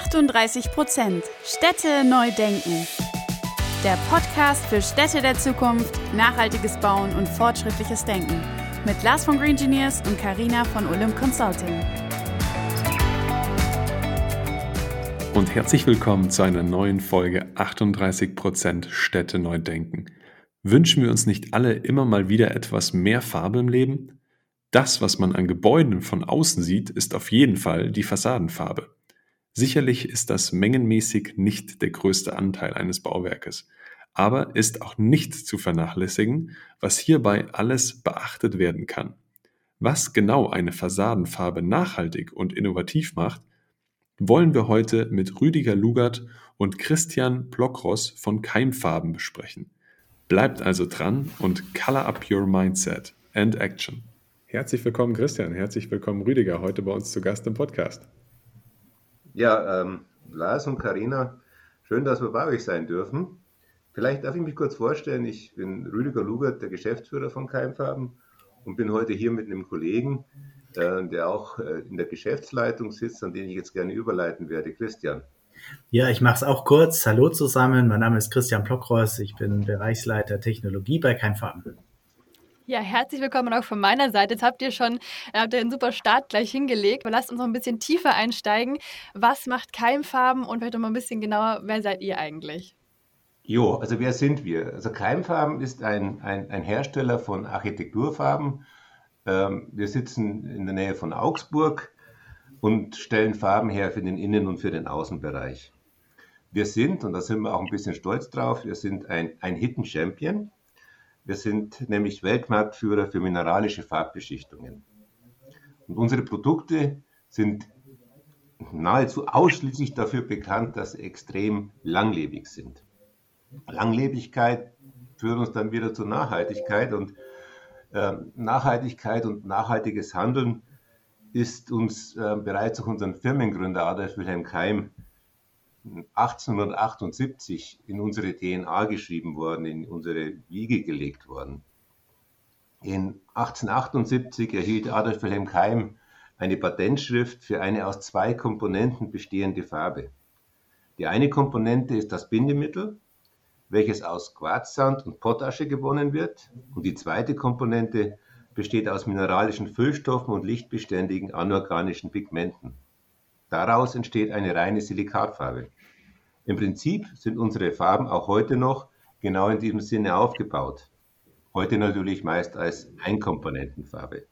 38 Prozent Städte neu denken. Der Podcast für Städte der Zukunft, nachhaltiges Bauen und fortschrittliches Denken. Mit Lars von Green Engineers und Karina von Olymp Consulting. Und herzlich willkommen zu einer neuen Folge 38 Prozent Städte neu denken. Wünschen wir uns nicht alle immer mal wieder etwas mehr Farbe im Leben? Das, was man an Gebäuden von außen sieht, ist auf jeden Fall die Fassadenfarbe. Sicherlich ist das mengenmäßig nicht der größte Anteil eines Bauwerkes, aber ist auch nicht zu vernachlässigen, was hierbei alles beachtet werden kann. Was genau eine Fassadenfarbe nachhaltig und innovativ macht, wollen wir heute mit Rüdiger Lugert und Christian Plokros von Keimfarben besprechen. Bleibt also dran und color up your mindset and action. Herzlich willkommen, Christian. Herzlich willkommen, Rüdiger, heute bei uns zu Gast im Podcast. Ja, ähm, Lars und Karina, schön, dass wir bei euch sein dürfen. Vielleicht darf ich mich kurz vorstellen. Ich bin Rüdiger Lugert, der Geschäftsführer von Keimfarben und bin heute hier mit einem Kollegen, äh, der auch äh, in der Geschäftsleitung sitzt, an den ich jetzt gerne überleiten werde, Christian. Ja, ich mache es auch kurz. Hallo zusammen, mein Name ist Christian Blockross, ich bin Bereichsleiter Technologie bei Keimfarben. Ja, herzlich willkommen auch von meiner Seite. Jetzt habt ihr schon habt ihr einen super Start gleich hingelegt. Aber lasst uns noch ein bisschen tiefer einsteigen. Was macht Keimfarben und vielleicht noch mal ein bisschen genauer, wer seid ihr eigentlich? Jo, also wer sind wir? Also Keimfarben ist ein, ein, ein Hersteller von Architekturfarben. Ähm, wir sitzen in der Nähe von Augsburg und stellen Farben her für den Innen- und für den Außenbereich. Wir sind, und da sind wir auch ein bisschen stolz drauf, wir sind ein, ein Hidden Champion. Wir sind nämlich Weltmarktführer für mineralische Farbbeschichtungen. Und unsere Produkte sind nahezu ausschließlich dafür bekannt, dass sie extrem langlebig sind. Langlebigkeit führt uns dann wieder zur Nachhaltigkeit und äh, Nachhaltigkeit und nachhaltiges Handeln ist uns äh, bereits durch unseren Firmengründer Adolf Wilhelm Keim 1878 in unsere DNA geschrieben worden, in unsere Wiege gelegt worden. In 1878 erhielt Adolf Wilhelm Keim eine Patentschrift für eine aus zwei Komponenten bestehende Farbe. Die eine Komponente ist das Bindemittel, welches aus Quarzsand und Pottasche gewonnen wird, und die zweite Komponente besteht aus mineralischen Füllstoffen und lichtbeständigen anorganischen Pigmenten. Daraus entsteht eine reine Silikatfarbe. Im Prinzip sind unsere Farben auch heute noch genau in diesem Sinne aufgebaut. Heute natürlich meist als Einkomponentenfarbe.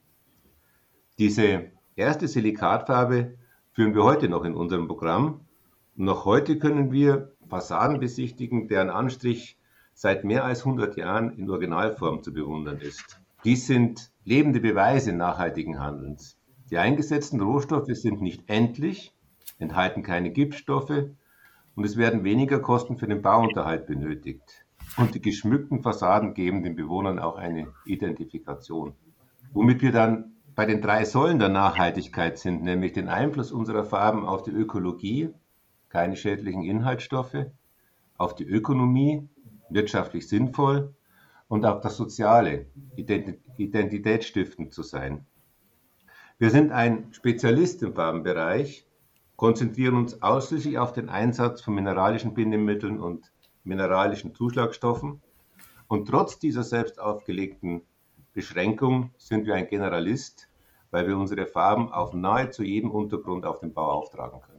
Diese erste Silikatfarbe führen wir heute noch in unserem Programm. Und noch heute können wir Fassaden besichtigen, deren Anstrich seit mehr als 100 Jahren in Originalform zu bewundern ist. Dies sind lebende Beweise nachhaltigen Handelns. Die eingesetzten Rohstoffe sind nicht endlich, enthalten keine Giftstoffe und es werden weniger Kosten für den Bauunterhalt benötigt. Und die geschmückten Fassaden geben den Bewohnern auch eine Identifikation. Womit wir dann bei den drei Säulen der Nachhaltigkeit sind, nämlich den Einfluss unserer Farben auf die Ökologie, keine schädlichen Inhaltsstoffe, auf die Ökonomie, wirtschaftlich sinnvoll und auf das Soziale, identitätsstiftend zu sein. Wir sind ein Spezialist im Farbenbereich, konzentrieren uns ausschließlich auf den Einsatz von mineralischen Bindemitteln und mineralischen Zuschlagstoffen. Und trotz dieser selbst aufgelegten Beschränkung sind wir ein Generalist, weil wir unsere Farben auf nahezu jedem Untergrund auf dem Bau auftragen können.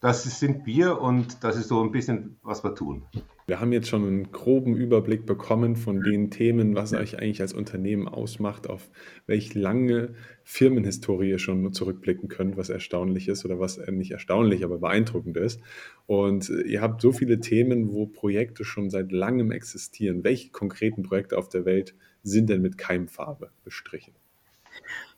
Das sind wir und das ist so ein bisschen, was wir tun. Wir haben jetzt schon einen groben Überblick bekommen von den Themen, was euch eigentlich als Unternehmen ausmacht, auf welche lange Firmenhistorie ihr schon zurückblicken könnt, was erstaunlich ist oder was nicht erstaunlich, aber beeindruckend ist. Und ihr habt so viele Themen, wo Projekte schon seit langem existieren. Welche konkreten Projekte auf der Welt sind denn mit Keimfarbe bestrichen?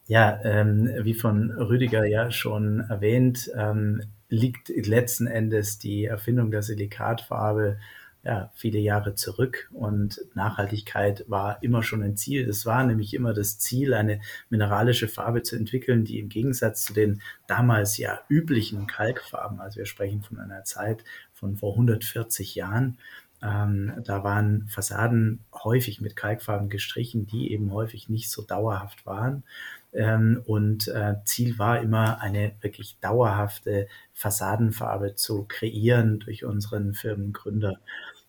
Ja, ähm, wie von Rüdiger ja schon erwähnt, ähm, liegt letzten Endes die Erfindung der Silikatfarbe ja, viele Jahre zurück und Nachhaltigkeit war immer schon ein Ziel. Es war nämlich immer das Ziel, eine mineralische Farbe zu entwickeln, die im Gegensatz zu den damals ja üblichen Kalkfarben, also wir sprechen von einer Zeit von vor 140 Jahren, Ähm, da waren Fassaden häufig mit Kalkfarben gestrichen, die eben häufig nicht so dauerhaft waren. Ähm, und äh, Ziel war immer, eine wirklich dauerhafte Fassadenfarbe zu kreieren durch unseren Firmengründer.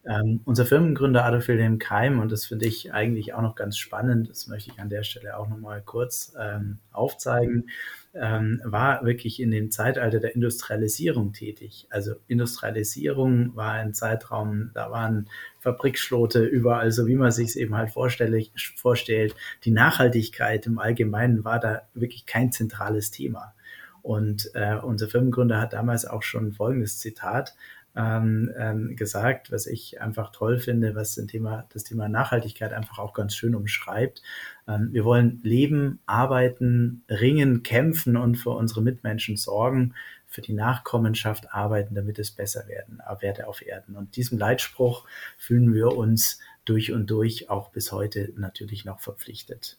Ähm, unser Firmengründer Adolf Wilhelm Keim, und das finde ich eigentlich auch noch ganz spannend, das möchte ich an der Stelle auch noch mal kurz ähm, aufzeigen, ähm, war wirklich in dem Zeitalter der Industrialisierung tätig. Also Industrialisierung war ein Zeitraum, da waren Fabrikschlote überall, so wie man sich es eben halt vorstellt. Die Nachhaltigkeit im Allgemeinen war da wirklich kein zentrales Thema. Und äh, unser Firmengründer hat damals auch schon folgendes Zitat ähm, ähm, gesagt, was ich einfach toll finde, was das Thema, das Thema Nachhaltigkeit einfach auch ganz schön umschreibt. Ähm, wir wollen leben, arbeiten, ringen, kämpfen und für unsere Mitmenschen sorgen, für die Nachkommenschaft arbeiten, damit es besser werden, werde auf Erden. Und diesem Leitspruch fühlen wir uns durch und durch auch bis heute natürlich noch verpflichtet.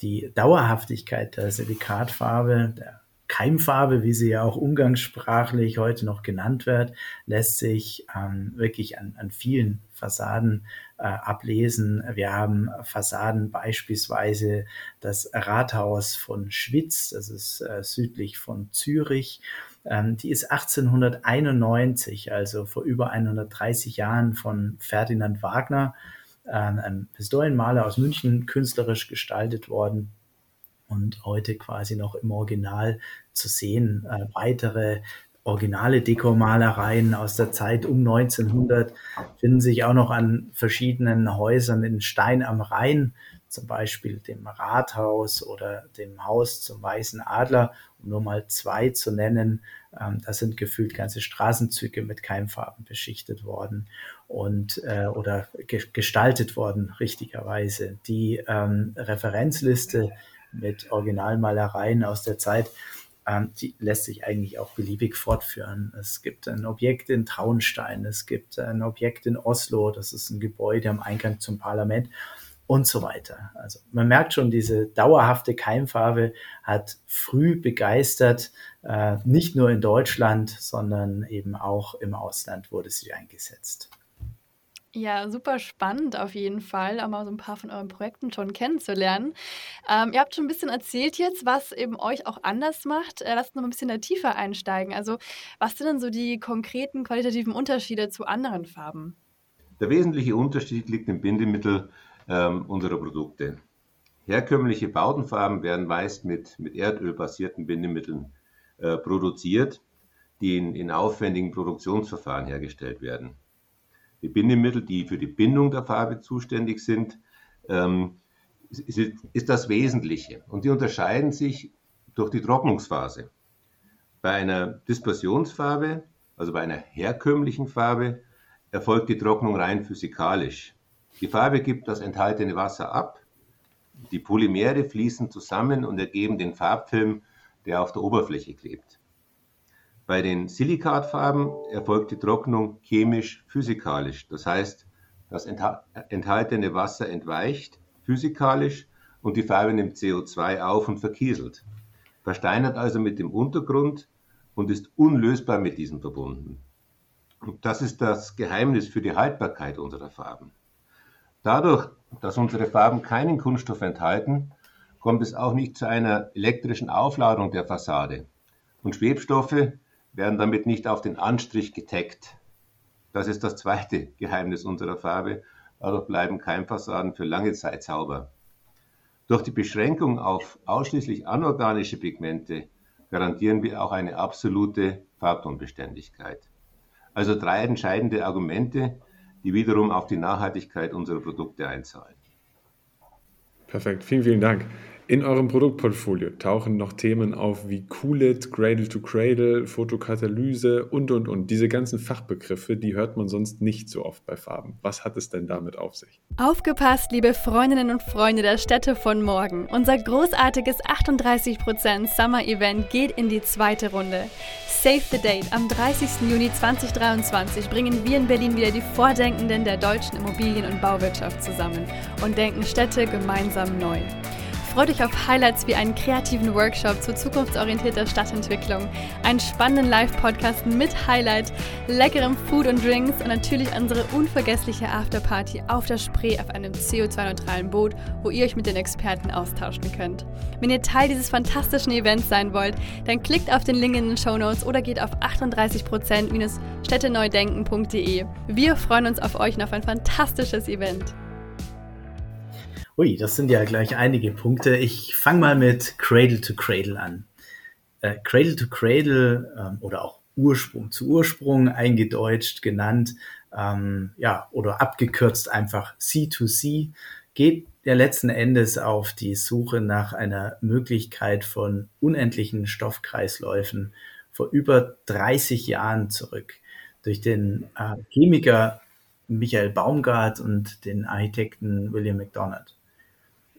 Die Dauerhaftigkeit der Silikatfarbe, der Keimfarbe, wie sie ja auch umgangssprachlich heute noch genannt wird, lässt sich ähm, wirklich an, an vielen Fassaden äh, ablesen. Wir haben Fassaden beispielsweise das Rathaus von Schwitz, das ist äh, südlich von Zürich. Ähm, die ist 1891, also vor über 130 Jahren von Ferdinand Wagner, äh, einem Pistolenmaler aus München, künstlerisch gestaltet worden und heute quasi noch im Original zu sehen. Äh, weitere originale Dekomalereien aus der Zeit um 1900 finden sich auch noch an verschiedenen Häusern in Stein am Rhein, zum Beispiel dem Rathaus oder dem Haus zum Weißen Adler, um nur mal zwei zu nennen. Ähm, da sind gefühlt ganze Straßenzüge mit Keimfarben beschichtet worden und äh, oder ge gestaltet worden, richtigerweise. Die ähm, Referenzliste mit Originalmalereien aus der Zeit, ähm, die lässt sich eigentlich auch beliebig fortführen. Es gibt ein Objekt in Traunstein, es gibt ein Objekt in Oslo, das ist ein Gebäude am Eingang zum Parlament und so weiter. Also man merkt schon, diese dauerhafte Keimfarbe hat früh begeistert, äh, nicht nur in Deutschland, sondern eben auch im Ausland wurde sie eingesetzt. Ja, super spannend auf jeden Fall, auch mal so ein paar von euren Projekten schon kennenzulernen. Ähm, ihr habt schon ein bisschen erzählt jetzt, was eben euch auch anders macht. Äh, lasst uns noch ein bisschen da tiefer einsteigen. Also, was sind denn so die konkreten qualitativen Unterschiede zu anderen Farben? Der wesentliche Unterschied liegt im Bindemittel ähm, unserer Produkte. Herkömmliche Bautenfarben werden meist mit, mit erdölbasierten Bindemitteln äh, produziert, die in, in aufwendigen Produktionsverfahren hergestellt werden die Bindemittel, die für die Bindung der Farbe zuständig sind, ähm, ist, ist das Wesentliche. Und die unterscheiden sich durch die Trocknungsphase. Bei einer Dispersionsfarbe, also bei einer herkömmlichen Farbe, erfolgt die Trocknung rein physikalisch. Die Farbe gibt das enthaltene Wasser ab, die Polymere fließen zusammen und ergeben den Farbfilm, der auf der Oberfläche klebt. Bei den Silikatfarben erfolgt die Trocknung chemisch-physikalisch. Das heißt, das enthaltene Wasser entweicht physikalisch und die Farbe nimmt CO2 auf und verkieselt, versteinert also mit dem Untergrund und ist unlösbar mit diesem verbunden. Und das ist das Geheimnis für die Haltbarkeit unserer Farben. Dadurch, dass unsere Farben keinen Kunststoff enthalten, kommt es auch nicht zu einer elektrischen Aufladung der Fassade. Und Schwebstoffe werden damit nicht auf den Anstrich getaggt. Das ist das zweite Geheimnis unserer Farbe. Dadurch bleiben Keimfassaden für lange Zeit sauber. Durch die Beschränkung auf ausschließlich anorganische Pigmente garantieren wir auch eine absolute Farbtonbeständigkeit. Also drei entscheidende Argumente, die wiederum auf die Nachhaltigkeit unserer Produkte einzahlen. Perfekt, vielen, vielen Dank. In eurem Produktportfolio tauchen noch Themen auf wie Cool-It, Cradle to Cradle, Fotokatalyse und, und, und. Diese ganzen Fachbegriffe, die hört man sonst nicht so oft bei Farben. Was hat es denn damit auf sich? Aufgepasst, liebe Freundinnen und Freunde der Städte von morgen. Unser großartiges 38% Summer Event geht in die zweite Runde. Save the Date. Am 30. Juni 2023 bringen wir in Berlin wieder die Vordenkenden der deutschen Immobilien- und Bauwirtschaft zusammen und denken Städte gemeinsam neu. Freut euch auf Highlights wie einen kreativen Workshop zur zukunftsorientierter Stadtentwicklung, einen spannenden Live-Podcast mit Highlight, leckerem Food und Drinks und natürlich unsere unvergessliche Afterparty auf der Spree auf einem CO2-neutralen Boot, wo ihr euch mit den Experten austauschen könnt. Wenn ihr Teil dieses fantastischen Events sein wollt, dann klickt auf den Link in den Show Notes oder geht auf 38%-städteneudenken.de. Wir freuen uns auf euch und auf ein fantastisches Event. Ui, das sind ja gleich einige Punkte. Ich fange mal mit Cradle to Cradle an. Äh, Cradle to Cradle ähm, oder auch Ursprung zu Ursprung eingedeutscht genannt, ähm, ja, oder abgekürzt einfach C2C, geht ja letzten Endes auf die Suche nach einer Möglichkeit von unendlichen Stoffkreisläufen vor über 30 Jahren zurück durch den äh, Chemiker Michael Baumgart und den Architekten William McDonald.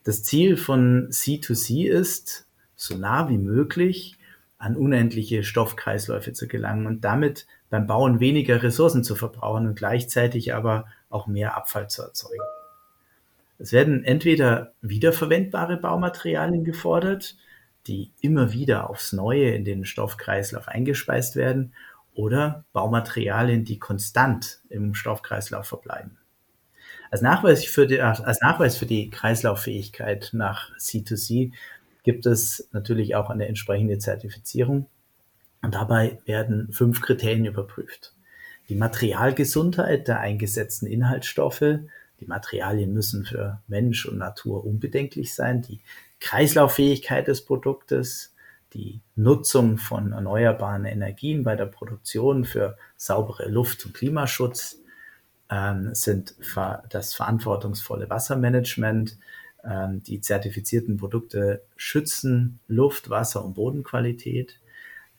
Das Ziel von C2C ist, so nah wie möglich an unendliche Stoffkreisläufe zu gelangen und damit beim Bauen weniger Ressourcen zu verbrauchen und gleichzeitig aber auch mehr Abfall zu erzeugen. Es werden entweder wiederverwendbare Baumaterialien gefordert, die immer wieder aufs Neue in den Stoffkreislauf eingespeist werden, oder Baumaterialien, die konstant im Stoffkreislauf verbleiben. Als Nachweis für die, als Nachweis für die Kreislauffähigkeit nach C2C gibt es natürlich auch eine entsprechende Zertifizierung. Und dabei werden fünf Kriterien überprüft. Die Materialgesundheit der eingesetzten Inhaltsstoffe, die Materialien müssen für Mensch und Natur unbedenklich sein, die Kreislauffähigkeit des Produktes, die Nutzung von erneuerbaren Energien bei der Produktion für saubere Luft und Klimaschutz, sind das verantwortungsvolle Wassermanagement. Ähm, die zertifizierten Produkte schützen Luft, Wasser und Bodenqualität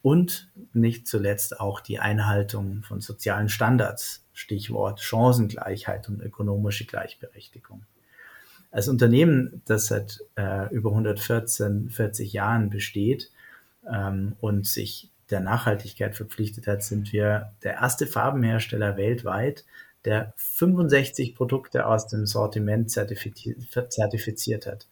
und nicht zuletzt auch die Einhaltung von sozialen Standards, Stichwort Chancengleichheit und ökonomische Gleichberechtigung. Als Unternehmen, das seit äh, über 114, 40 Jahren besteht ähm, und sich der Nachhaltigkeit verpflichtet hat, sind wir der erste Farbenhersteller weltweit, der 65 Produkte aus dem Sortiment zertifiziert hat.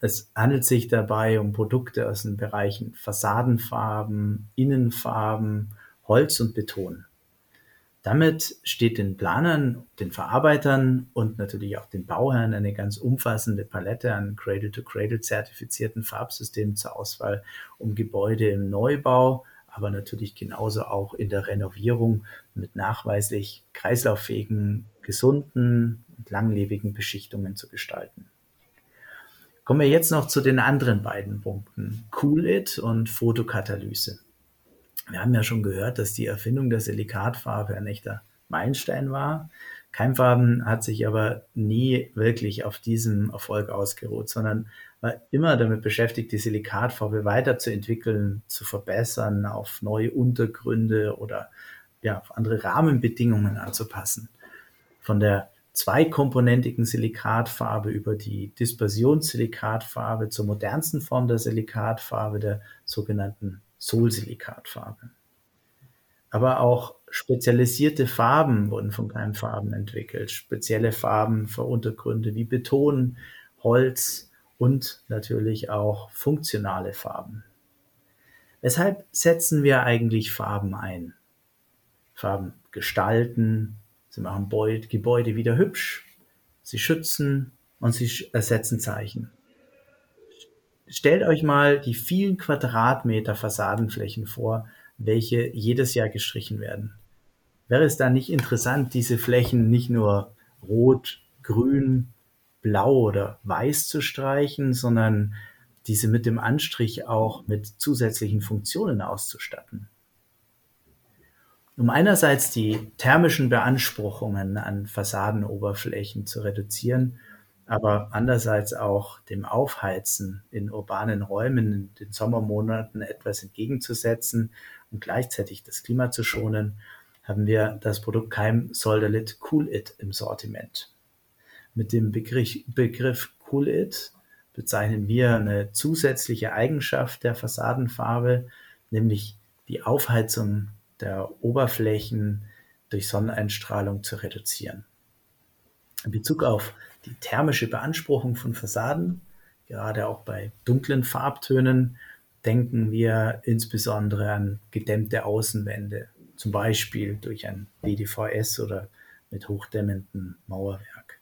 Es handelt sich dabei um Produkte aus den Bereichen Fassadenfarben, Innenfarben, Holz und Beton. Damit steht den Planern, den Verarbeitern und natürlich auch den Bauherren eine ganz umfassende Palette an Cradle-to-Cradle zertifizierten Farbsystemen zur Auswahl, um Gebäude im Neubau aber natürlich genauso auch in der Renovierung mit nachweislich kreislauffähigen, gesunden und langlebigen Beschichtungen zu gestalten. Kommen wir jetzt noch zu den anderen beiden Punkten, Cool It und Photokatalyse. Wir haben ja schon gehört, dass die Erfindung der Silikatfarbe ein echter Meilenstein war. Keimfarben hat sich aber nie wirklich auf diesem Erfolg ausgeruht, sondern war immer damit beschäftigt, die Silikatfarbe weiterzuentwickeln, zu verbessern, auf neue Untergründe oder ja, auf andere Rahmenbedingungen anzupassen. Von der zweikomponentigen Silikatfarbe über die Dispersionssilikatfarbe zur modernsten Form der Silikatfarbe, der sogenannten Solsilikatfarbe. Aber auch spezialisierte Farben wurden von Keimfarben entwickelt. Spezielle Farben für Untergründe wie Beton, Holz, und natürlich auch funktionale Farben. Weshalb setzen wir eigentlich Farben ein? Farben gestalten, sie machen Gebäude wieder hübsch, sie schützen und sie ersetzen Zeichen. Stellt euch mal die vielen Quadratmeter Fassadenflächen vor, welche jedes Jahr gestrichen werden. Wäre es da nicht interessant, diese Flächen nicht nur rot, grün, blau oder weiß zu streichen, sondern diese mit dem Anstrich auch mit zusätzlichen Funktionen auszustatten. Um einerseits die thermischen Beanspruchungen an Fassadenoberflächen zu reduzieren, aber andererseits auch dem Aufheizen in urbanen Räumen in den Sommermonaten etwas entgegenzusetzen und gleichzeitig das Klima zu schonen, haben wir das Produkt Keim Soldalit Cool It im Sortiment. Mit dem Begriff, Begriff Cool It bezeichnen wir eine zusätzliche Eigenschaft der Fassadenfarbe, nämlich die Aufheizung der Oberflächen durch Sonneneinstrahlung zu reduzieren. In Bezug auf die thermische Beanspruchung von Fassaden Gerade auch bei dunklen Farbtönen denken wir insbesondere an gedämmte Außenwände, zum Beispiel durch ein BDVS oder mit hochdämmendem Mauerwerk.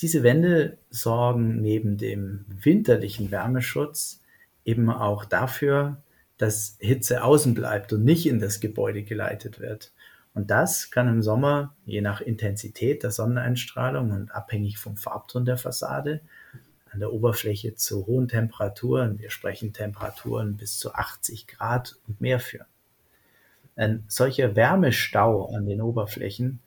Diese Wände sorgen neben dem winterlichen Wärmeschutz eben auch dafür, dass Hitze außen bleibt und nicht in das Gebäude geleitet wird. Und das kann im Sommer, je nach Intensität der Sonneneinstrahlung und abhängig vom Farbton der Fassade, an der Oberfläche zu hohen Temperaturen, wir sprechen Temperaturen bis zu 80 Grad und mehr führen. Ein solcher Wärmestau an den Oberflächen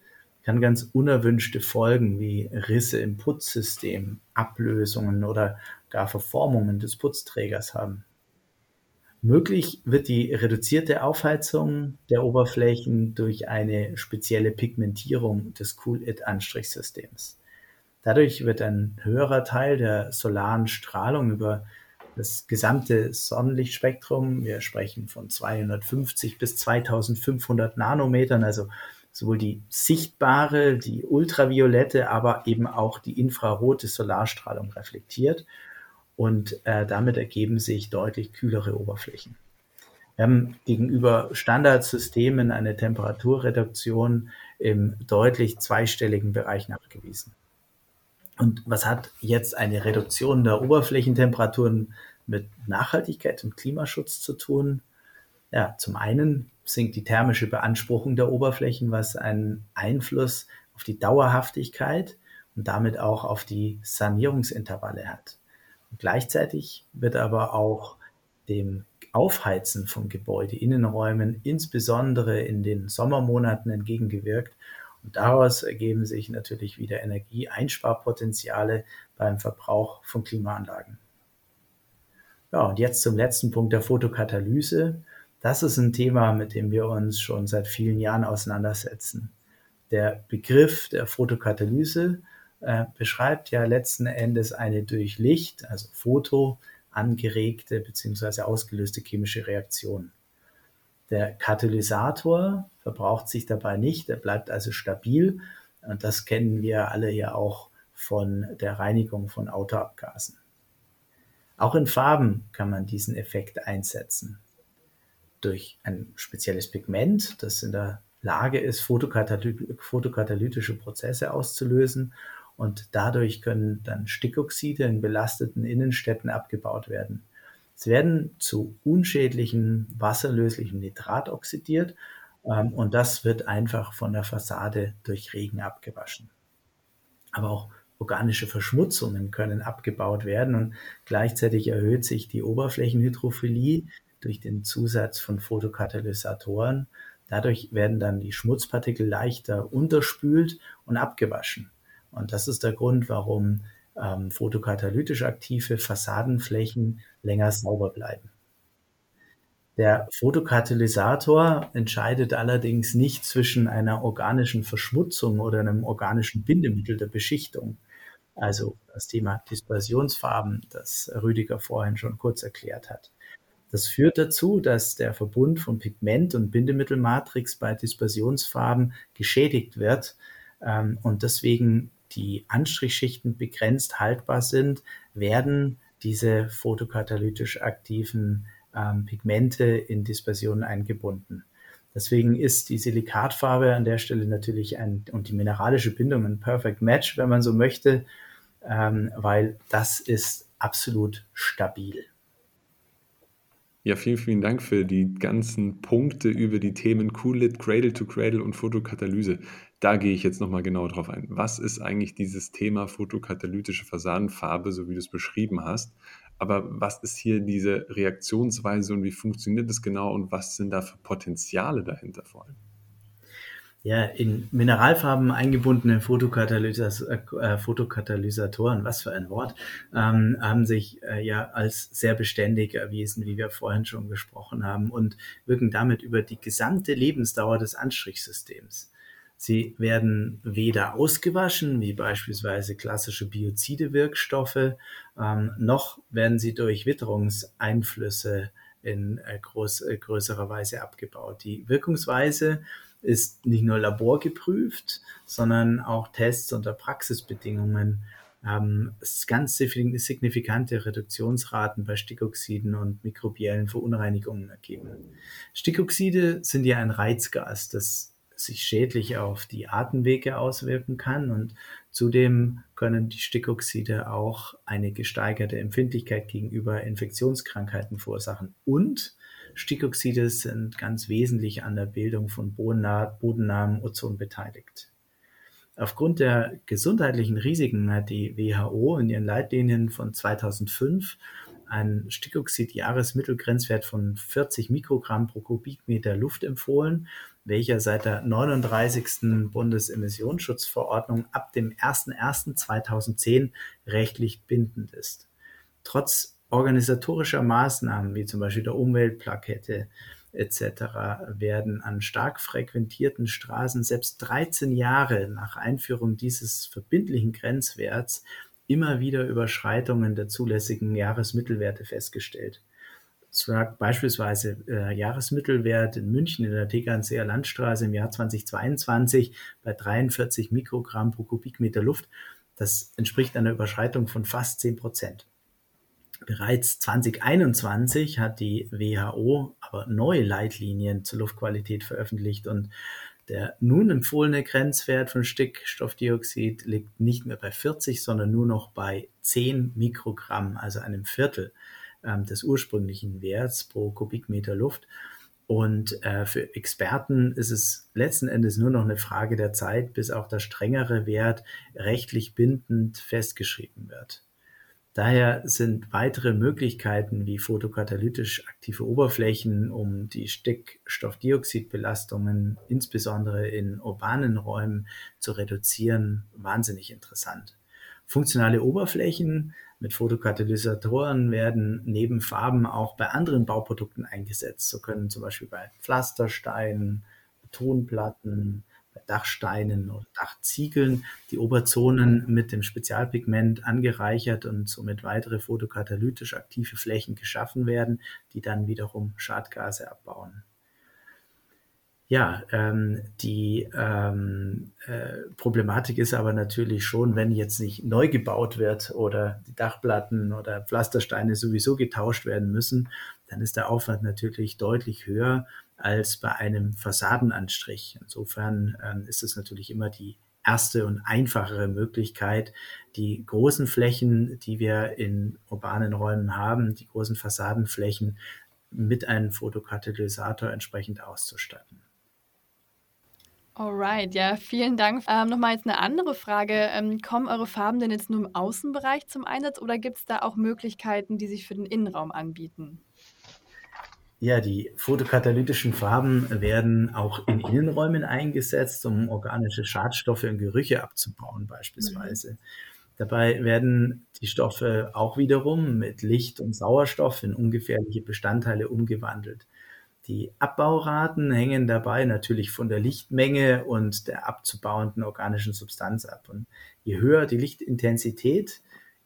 kann ganz unerwünschte Folgen wie Risse im Putzsystem, Ablösungen oder gar Verformungen des Putzträgers haben. Möglich wird die reduzierte Aufheizung der Oberflächen durch eine spezielle Pigmentierung des Cool-It-Anstrichsystems. Dadurch wird ein höherer Teil der solaren Strahlung über das gesamte Sonnenlichtspektrum, wir sprechen von 250 bis 2500 Nanometern, also sowohl die sichtbare, die ultraviolette, aber eben auch die infrarote Solarstrahlung reflektiert und äh, damit ergeben sich deutlich kühlere Oberflächen. Wir haben gegenüber Standardsystemen eine Temperaturreduktion im deutlich zweistelligen Bereich nachgewiesen. Und was hat jetzt eine Reduktion der Oberflächentemperaturen mit Nachhaltigkeit und Klimaschutz zu tun? Ja, zum einen sinkt die thermische Beanspruchung der Oberflächen, was einen Einfluss auf die Dauerhaftigkeit und damit auch auf die Sanierungsintervalle hat. Gleichzeitig wird aber auch dem Aufheizen von Gebäudeinnenräumen insbesondere in den Sommermonaten entgegengewirkt. Und daraus ergeben sich natürlich wieder Energieeinsparpotenziale beim Verbrauch von Klimaanlagen. Ja, und jetzt zum letzten Punkt der Photokatalyse. Das ist ein Thema, mit dem wir uns schon seit vielen Jahren auseinandersetzen. Der Begriff der Photokatalyse äh, beschreibt ja letzten Endes eine durch Licht, also Foto, angeregte bzw. ausgelöste chemische Reaktion. Der Katalysator verbraucht sich dabei nicht, er bleibt also stabil und das kennen wir alle ja auch von der Reinigung von Autoabgasen. Auch in Farben kann man diesen Effekt einsetzen. Durch ein spezielles Pigment, das in der Lage ist, photokatalytische Prozesse auszulösen und dadurch können dann Stickoxide in belasteten Innenstädten abgebaut werden. Es werden zu unschädlichen wasserlöslichen Nitrat oxidiert ähm, und das wird einfach von der Fassade durch Regen abgewaschen. Aber auch organische Verschmutzungen können abgebaut werden und gleichzeitig erhöht sich die Oberflächenhydrophilie durch den Zusatz von Photokatalysatoren. Dadurch werden dann die Schmutzpartikel leichter unterspült und abgewaschen. Und das ist der Grund, warum ähm, photokatalytisch aktive Fassadenflächen länger sauber bleiben. Der Photokatalysator entscheidet allerdings nicht zwischen einer organischen Verschmutzung oder einem organischen Bindemittel der Beschichtung. Also das Thema Dispersionsfarben, das Rüdiger vorhin schon kurz erklärt hat. Das führt dazu, dass der Verbund von Pigment und Bindemittelmatrix bei Dispersionsfarben geschädigt wird ähm, und deswegen die Anstrichschichten begrenzt haltbar sind, werden diese photokatalytisch aktiven ähm, Pigmente in Dispersionen eingebunden. Deswegen ist die Silikatfarbe an der Stelle natürlich ein, und die mineralische Bindung ein Perfect Match, wenn man so möchte, ähm, weil das ist absolut stabil. Ja, vielen, vielen Dank für die ganzen Punkte über die Themen Coollit, Cradle to Cradle und Photokatalyse. Da gehe ich jetzt nochmal genau drauf ein. Was ist eigentlich dieses Thema photokatalytische Fassadenfarbe, so wie du es beschrieben hast? Aber was ist hier diese Reaktionsweise und wie funktioniert das genau und was sind da für Potenziale dahinter vor allem? Ja, in Mineralfarben eingebundene Fotokatalysas äh, Fotokatalysatoren, was für ein Wort, ähm, haben sich äh, ja als sehr beständig erwiesen, wie wir vorhin schon gesprochen haben, und wirken damit über die gesamte Lebensdauer des Anstrichsystems. Sie werden weder ausgewaschen, wie beispielsweise klassische Biozide-Wirkstoffe, ähm, noch werden sie durch Witterungseinflüsse in äh, groß, äh, größerer Weise abgebaut. Die Wirkungsweise ist nicht nur laborgeprüft, sondern auch Tests unter Praxisbedingungen haben ganz signifikante Reduktionsraten bei Stickoxiden und mikrobiellen Verunreinigungen ergeben. Stickoxide sind ja ein Reizgas, das sich schädlich auf die Atemwege auswirken kann. Und zudem können die Stickoxide auch eine gesteigerte Empfindlichkeit gegenüber Infektionskrankheiten verursachen. Und Stickoxide sind ganz wesentlich an der Bildung von bodennahem Ozon beteiligt. Aufgrund der gesundheitlichen Risiken hat die WHO in ihren Leitlinien von 2005 einen Stickoxid-Jahresmittelgrenzwert von 40 Mikrogramm pro Kubikmeter Luft empfohlen, welcher seit der 39. Bundesemissionsschutzverordnung ab dem 01.01.2010 rechtlich bindend ist. Trotz organisatorischer Maßnahmen wie zum Beispiel der Umweltplakette etc. werden an stark frequentierten Straßen selbst 13 Jahre nach Einführung dieses verbindlichen Grenzwerts immer wieder Überschreitungen der zulässigen Jahresmittelwerte festgestellt. Lag beispielsweise äh, Jahresmittelwert in München in der Tegernseer Landstraße im Jahr 2022 bei 43 Mikrogramm pro Kubikmeter Luft. Das entspricht einer Überschreitung von fast 10 Prozent. Bereits 2021 hat die WHO aber neue Leitlinien zur Luftqualität veröffentlicht und der nun empfohlene Grenzwert von Stickstoffdioxid liegt nicht mehr bei 40, sondern nur noch bei 10 Mikrogramm, also einem Viertel ähm, des ursprünglichen Werts pro Kubikmeter Luft. Und äh, für Experten ist es letzten Endes nur noch eine Frage der Zeit, bis auch der strengere Wert rechtlich bindend festgeschrieben wird. Daher sind weitere Möglichkeiten wie photokatalytisch aktive Oberflächen, um die Stickstoffdioxidbelastungen insbesondere in urbanen Räumen zu reduzieren, wahnsinnig interessant. Funktionale Oberflächen mit Fotokatalysatoren werden neben Farben auch bei anderen Bauprodukten eingesetzt. So können zum Beispiel bei Pflastersteinen, Betonplatten, Dachsteinen oder Dachziegeln die Oberzonen mit dem Spezialpigment angereichert und somit weitere photokatalytisch aktive Flächen geschaffen werden, die dann wiederum Schadgase abbauen. Ja, ähm, die ähm, äh, Problematik ist aber natürlich schon, wenn jetzt nicht neu gebaut wird oder die Dachplatten oder Pflastersteine sowieso getauscht werden müssen, dann ist der Aufwand natürlich deutlich höher als bei einem Fassadenanstrich. Insofern ähm, ist es natürlich immer die erste und einfachere Möglichkeit, die großen Flächen, die wir in urbanen Räumen haben, die großen Fassadenflächen mit einem Fotokatalysator entsprechend auszustatten. Alright, ja, vielen Dank. Ähm, Nochmal jetzt eine andere Frage. Ähm, kommen eure Farben denn jetzt nur im Außenbereich zum Einsatz oder gibt es da auch Möglichkeiten, die sich für den Innenraum anbieten? Ja, die photokatalytischen Farben werden auch in Innenräumen eingesetzt, um organische Schadstoffe und Gerüche abzubauen beispielsweise. Mhm. Dabei werden die Stoffe auch wiederum mit Licht und Sauerstoff in ungefährliche Bestandteile umgewandelt. Die Abbauraten hängen dabei natürlich von der Lichtmenge und der abzubauenden organischen Substanz ab. Und je höher die Lichtintensität,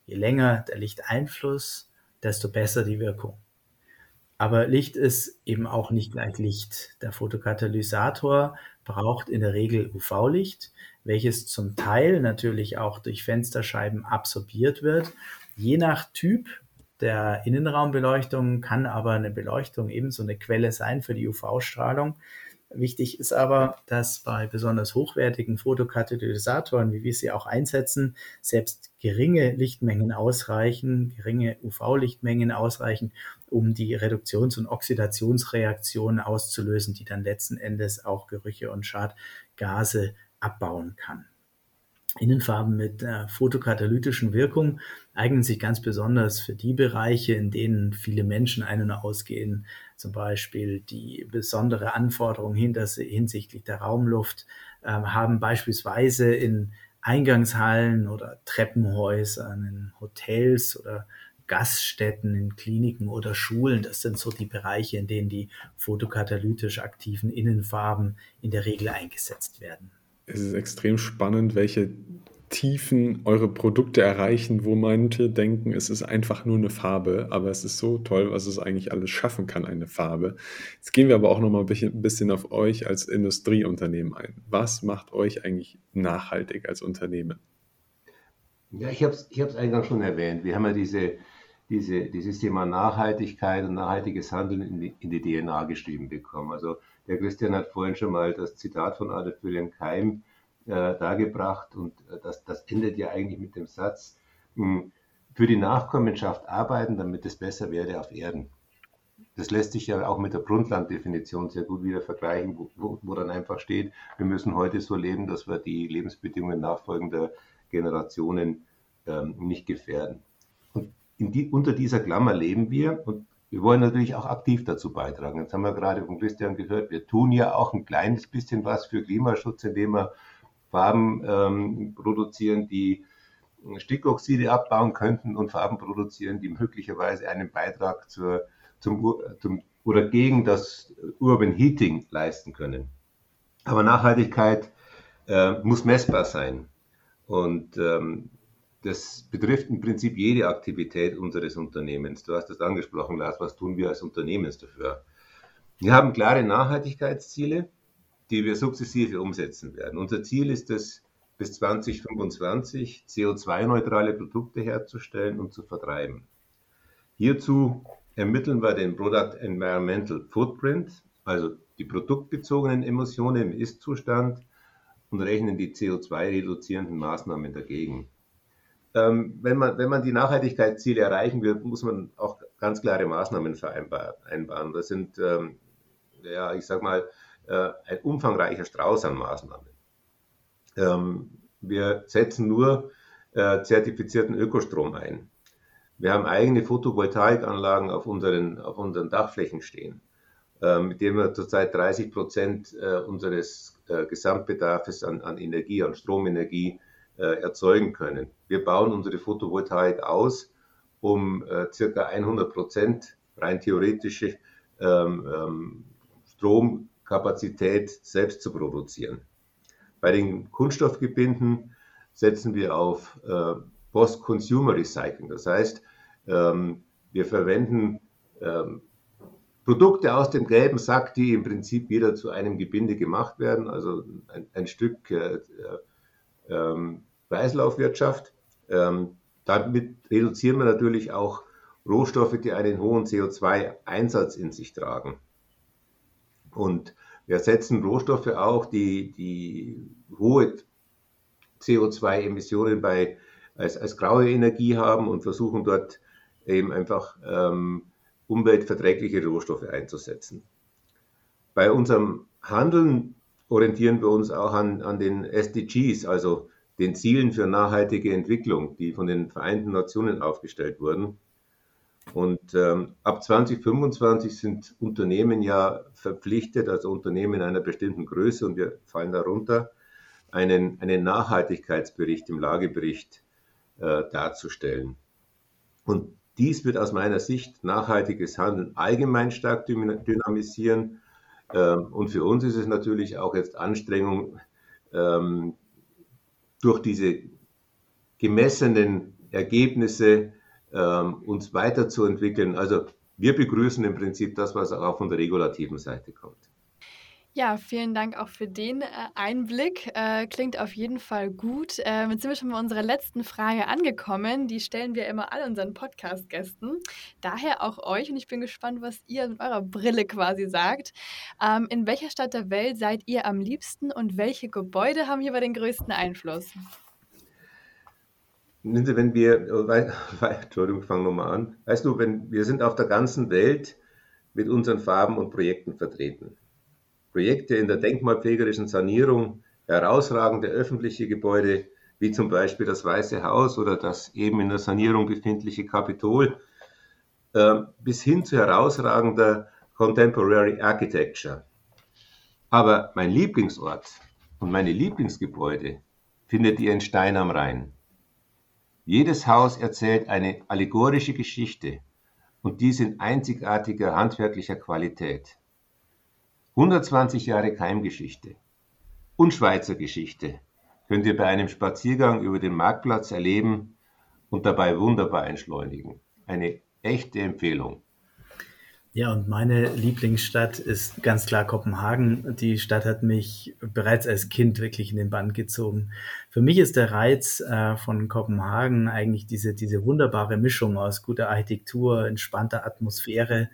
je länger der Lichteinfluss, desto besser die Wirkung. Aber Licht ist eben auch nicht gleich Licht. Der Fotokatalysator braucht in der Regel UV-Licht, welches zum Teil natürlich auch durch Fensterscheiben absorbiert wird. Je nach Typ der Innenraumbeleuchtung kann aber eine Beleuchtung ebenso eine Quelle sein für die UV-Strahlung. Wichtig ist aber, dass bei besonders hochwertigen Fotokatalysatoren, wie wir sie auch einsetzen, selbst geringe Lichtmengen ausreichen, geringe UV-Lichtmengen ausreichen, um die Reduktions- und Oxidationsreaktionen auszulösen, die dann letzten Endes auch Gerüche und Schadgase abbauen kann. Innenfarben mit äh, fotokatalytischen Wirkung eignen sich ganz besonders für die Bereiche, in denen viele Menschen ein- und ausgehen, zum Beispiel die besondere Anforderungen hinsichtlich der Raumluft äh, haben beispielsweise in Eingangshallen oder Treppenhäusern, in Hotels oder Gaststätten, in Kliniken oder Schulen. Das sind so die Bereiche, in denen die fotokatalytisch aktiven Innenfarben in der Regel eingesetzt werden es ist extrem spannend, welche Tiefen eure Produkte erreichen, wo manche denken, es ist einfach nur eine Farbe, aber es ist so toll, was es eigentlich alles schaffen kann, eine Farbe. Jetzt gehen wir aber auch noch mal ein bisschen auf euch als Industrieunternehmen ein. Was macht euch eigentlich nachhaltig als Unternehmen? Ja, ich habe es ich eingangs schon erwähnt. Wir haben ja diese, diese, dieses Thema Nachhaltigkeit und nachhaltiges Handeln in die, in die DNA geschrieben bekommen. Also der Christian hat vorhin schon mal das Zitat von Adolf Wilhelm Keim äh, dargebracht und äh, das, das endet ja eigentlich mit dem Satz, mh, hm, für die Nachkommenschaft arbeiten, damit es besser werde auf Erden. Das lässt sich ja auch mit der Brundtland-Definition sehr gut wieder vergleichen, wo, wo, wo, dann einfach steht, wir müssen heute so leben, dass wir die Lebensbedingungen nachfolgender Generationen ähm, nicht gefährden. Und die, unter dieser Klammer leben wir und wir wollen natürlich auch aktiv dazu beitragen. Jetzt haben wir gerade von Christian gehört, wir tun ja auch ein kleines bisschen was für Klimaschutz, indem wir Farben ähm, produzieren, die Stickoxide abbauen könnten und Farben produzieren, die möglicherweise einen Beitrag zur, zum, zum, oder gegen das Urban Heating leisten können. Aber Nachhaltigkeit äh, muss messbar sein. Und ähm, das betrifft im Prinzip jede Aktivität unseres Unternehmens. Du hast das angesprochen, Lars, was tun wir als Unternehmens dafür? Wir haben klare Nachhaltigkeitsziele, die wir sukzessive umsetzen werden. Unser Ziel ist es, bis 2025 CO2-neutrale Produkte herzustellen und zu vertreiben. Hierzu ermitteln wir den Product Environmental Footprint, also die produktbezogenen Emissionen im Ist-Zustand und rechnen die CO2-reduzierenden Maßnahmen dagegen. Ähm, wenn, man, wenn man die Nachhaltigkeitsziele erreichen will, muss man auch ganz klare Maßnahmen vereinbaren. Das sind, ähm, ja, ich sag mal, äh, ein umfangreicher Strauß an Maßnahmen. Ähm, wir setzen nur äh, zertifizierten Ökostrom ein. Wir haben eigene Photovoltaikanlagen auf unseren, auf unseren Dachflächen stehen, äh, mit denen wir zurzeit 30 Prozent äh, unseres äh, Gesamtbedarfs an, an Energie, an Stromenergie erzeugen können. Wir bauen unsere Photovoltaik aus, um äh, circa 100 Prozent rein theoretische ähm, ähm, Stromkapazität selbst zu produzieren. Bei den Kunststoffgebinden setzen wir auf äh, Post-Consumer Recycling. Das heißt, ähm, wir verwenden Produkte aus dem gelben Sack, die im Prinzip wieder zu einem Gebinde gemacht werden, also ein, ein Stück äh, ähm, Kreislaufwirtschaft. Ähm, damit reduzieren wir natürlich auch Rohstoffe, die einen hohen CO2-Einsatz in sich tragen. Und wir setzen Rohstoffe auch, die, die hohe CO2-Emissionen bei, als, als graue Energie haben und versuchen dort eben einfach ähm, umweltverträgliche Rohstoffe einzusetzen. Bei unserem Handeln orientieren wir uns auch an, an den SDGs, also den Zielen für nachhaltige Entwicklung, die von den Vereinten Nationen aufgestellt wurden. Und ähm, ab 2025 sind Unternehmen ja verpflichtet, also Unternehmen einer bestimmten Größe, und wir fallen darunter, einen, einen Nachhaltigkeitsbericht im Lagebericht äh, darzustellen. Und dies wird aus meiner Sicht nachhaltiges Handeln allgemein stark dynamisieren. Ähm, und für uns ist es natürlich auch jetzt Anstrengung, ähm, durch diese gemessenen Ergebnisse ähm, uns weiterzuentwickeln. Also wir begrüßen im Prinzip das, was auch von der regulativen Seite kommt. Ja, vielen Dank auch für den äh, Einblick. Äh, klingt auf jeden Fall gut. Äh, jetzt sind wir schon bei unserer letzten Frage angekommen. Die stellen wir immer all unseren Podcast-Gästen. Daher auch euch. Und ich bin gespannt, was ihr mit eurer Brille quasi sagt. Ähm, in welcher Stadt der Welt seid ihr am liebsten und welche Gebäude haben hierbei den größten Einfluss? wenn wir, Entschuldigung, fangen wir mal an. Weißt du, wenn wir sind auf der ganzen Welt mit unseren Farben und Projekten vertreten. Projekte in der denkmalpflegerischen Sanierung, herausragende öffentliche Gebäude, wie zum Beispiel das Weiße Haus oder das eben in der Sanierung befindliche Kapitol, äh, bis hin zu herausragender Contemporary Architecture. Aber mein Lieblingsort und meine Lieblingsgebäude findet ihr in Stein am Rhein. Jedes Haus erzählt eine allegorische Geschichte und dies in einzigartiger handwerklicher Qualität. 120 Jahre Keimgeschichte und Schweizer Geschichte könnt ihr bei einem Spaziergang über den Marktplatz erleben und dabei wunderbar entschleunigen. Eine echte Empfehlung. Ja, und meine Lieblingsstadt ist ganz klar Kopenhagen. Die Stadt hat mich bereits als Kind wirklich in den Bann gezogen. Für mich ist der Reiz äh, von Kopenhagen eigentlich diese, diese wunderbare Mischung aus guter Architektur, entspannter Atmosphäre,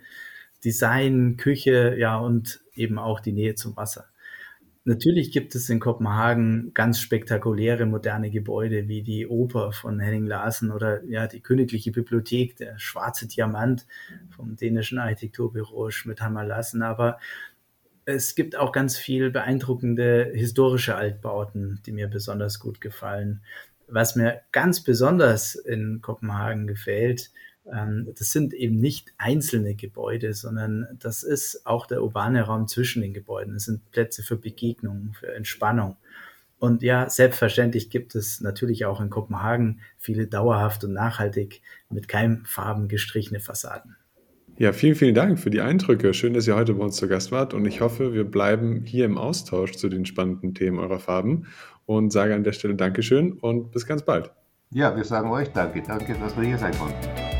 Design, Küche, ja, und eben auch die Nähe zum Wasser. Natürlich gibt es in Kopenhagen ganz spektakuläre moderne Gebäude wie die Oper von Henning Larsen oder ja die Königliche Bibliothek, der Schwarze Diamant vom dänischen Architekturbüro Schmidt-Hammer Lassen. Aber es gibt auch ganz viel beeindruckende historische Altbauten, die mir besonders gut gefallen. Was mir ganz besonders in Kopenhagen gefällt, das sind eben nicht einzelne Gebäude, sondern das ist auch der urbane Raum zwischen den Gebäuden. Es sind Plätze für Begegnung, für Entspannung. Und ja, selbstverständlich gibt es natürlich auch in Kopenhagen viele dauerhaft und nachhaltig mit Keimfarben gestrichene Fassaden. Ja, vielen, vielen Dank für die Eindrücke. Schön, dass ihr heute bei uns zu Gast wart und ich hoffe, wir bleiben hier im Austausch zu den spannenden Themen eurer Farben und sage an der Stelle Dankeschön und bis ganz bald. Ja, wir sagen euch Danke. Danke, dass wir hier sein konnten.